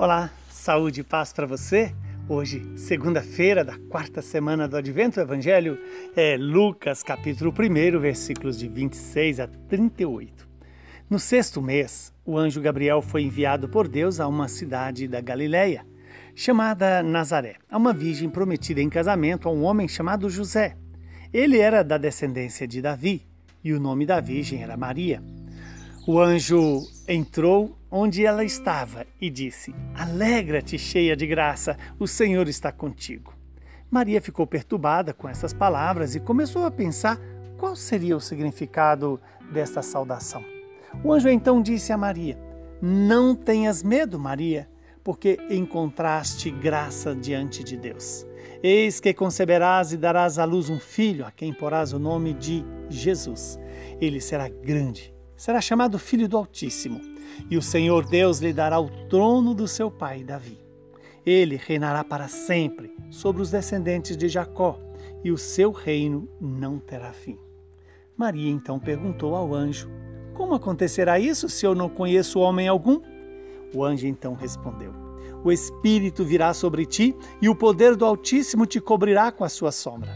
Olá, saúde e paz para você. Hoje, segunda-feira da quarta semana do Advento, o Evangelho é Lucas, capítulo 1, versículos de 26 a 38. No sexto mês, o anjo Gabriel foi enviado por Deus a uma cidade da Galiléia, chamada Nazaré, a uma virgem prometida em casamento a um homem chamado José. Ele era da descendência de Davi e o nome da virgem era Maria. O anjo entrou onde ela estava e disse: Alegra-te, cheia de graça, o Senhor está contigo. Maria ficou perturbada com essas palavras e começou a pensar qual seria o significado desta saudação. O anjo então disse a Maria: Não tenhas medo, Maria, porque encontraste graça diante de Deus. Eis que conceberás e darás à luz um filho, a quem porás o nome de Jesus. Ele será grande será chamado Filho do Altíssimo, e o Senhor Deus lhe dará o trono do seu pai Davi. Ele reinará para sempre sobre os descendentes de Jacó, e o seu reino não terá fim. Maria então perguntou ao anjo: Como acontecerá isso se eu não conheço homem algum? O anjo então respondeu: O Espírito virá sobre ti e o poder do Altíssimo te cobrirá com a sua sombra.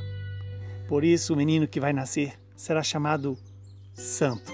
Por isso, o menino que vai nascer será chamado Santo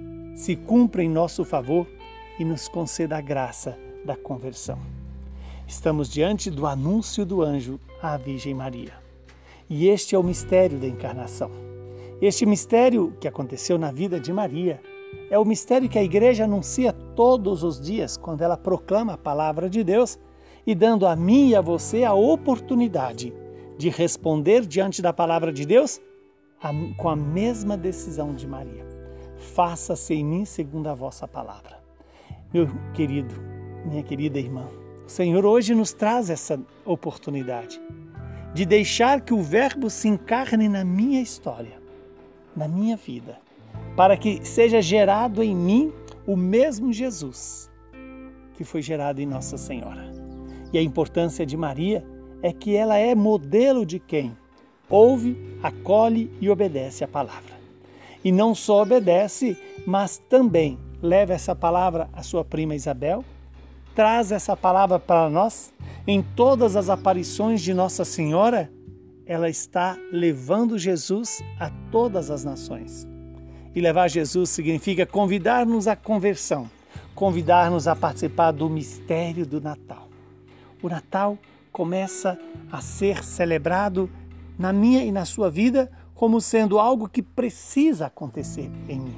se cumpra em nosso favor e nos conceda a graça da conversão. Estamos diante do anúncio do anjo à Virgem Maria. E este é o mistério da encarnação. Este mistério que aconteceu na vida de Maria é o mistério que a igreja anuncia todos os dias quando ela proclama a palavra de Deus e dando a mim e a você a oportunidade de responder diante da palavra de Deus com a mesma decisão de Maria faça-se em mim segundo a vossa palavra. Meu querido, minha querida irmã, o Senhor hoje nos traz essa oportunidade de deixar que o Verbo se encarne na minha história, na minha vida, para que seja gerado em mim o mesmo Jesus que foi gerado em Nossa Senhora. E a importância de Maria é que ela é modelo de quem ouve, acolhe e obedece a palavra e não só obedece, mas também leva essa palavra à sua prima Isabel, traz essa palavra para nós. Em todas as aparições de Nossa Senhora, ela está levando Jesus a todas as nações. E levar Jesus significa convidar-nos à conversão, convidar-nos a participar do mistério do Natal. O Natal começa a ser celebrado na minha e na sua vida como sendo algo que precisa acontecer em mim,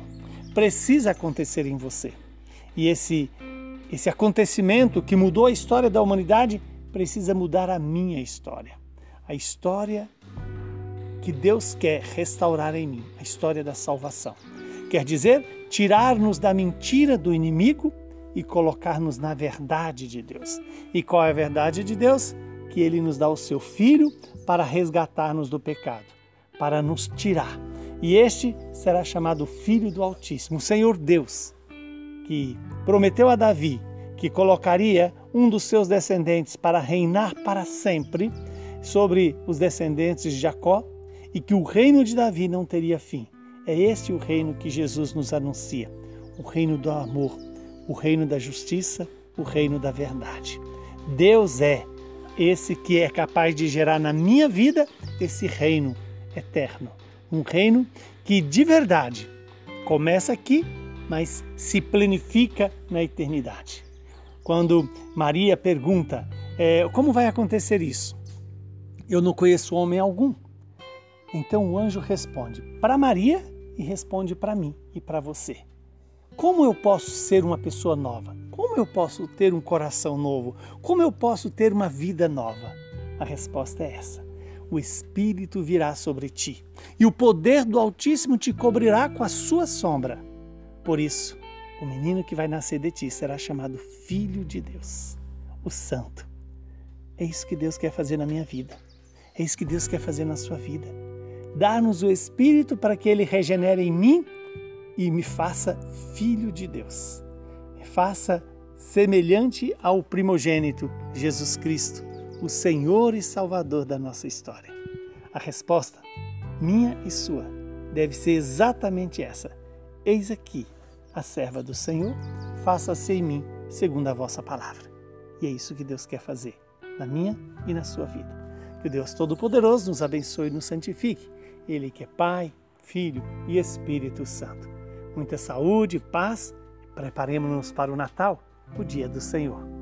precisa acontecer em você. E esse esse acontecimento que mudou a história da humanidade precisa mudar a minha história. A história que Deus quer restaurar em mim, a história da salvação. Quer dizer, tirar-nos da mentira do inimigo e colocar-nos na verdade de Deus. E qual é a verdade de Deus? Que ele nos dá o seu filho para resgatar-nos do pecado para nos tirar. E este será chamado Filho do Altíssimo, o Senhor Deus, que prometeu a Davi que colocaria um dos seus descendentes para reinar para sempre sobre os descendentes de Jacó e que o reino de Davi não teria fim. É este o reino que Jesus nos anuncia: o reino do amor, o reino da justiça, o reino da verdade. Deus é esse que é capaz de gerar na minha vida esse reino eterno. Um reino que de verdade começa aqui, mas se planifica na eternidade. Quando Maria pergunta é, como vai acontecer isso, eu não conheço homem algum. Então o anjo responde para Maria e responde para mim e para você. Como eu posso ser uma pessoa nova? Como eu posso ter um coração novo? Como eu posso ter uma vida nova? A resposta é essa o Espírito virá sobre ti, e o poder do Altíssimo te cobrirá com a sua sombra. Por isso, o menino que vai nascer de ti será chamado Filho de Deus, o Santo. É isso que Deus quer fazer na minha vida. É isso que Deus quer fazer na sua vida. Dar-nos o Espírito para que ele regenere em mim e me faça filho de Deus. Me faça semelhante ao primogênito, Jesus Cristo, o Senhor e Salvador da nossa história. A resposta, minha e sua, deve ser exatamente essa. Eis aqui a serva do Senhor, faça-se em mim segundo a vossa palavra. E é isso que Deus quer fazer na minha e na sua vida. Que o Deus Todo-Poderoso nos abençoe e nos santifique. Ele que é Pai, Filho e Espírito Santo. Muita saúde, paz. Preparemos-nos para o Natal, o dia do Senhor.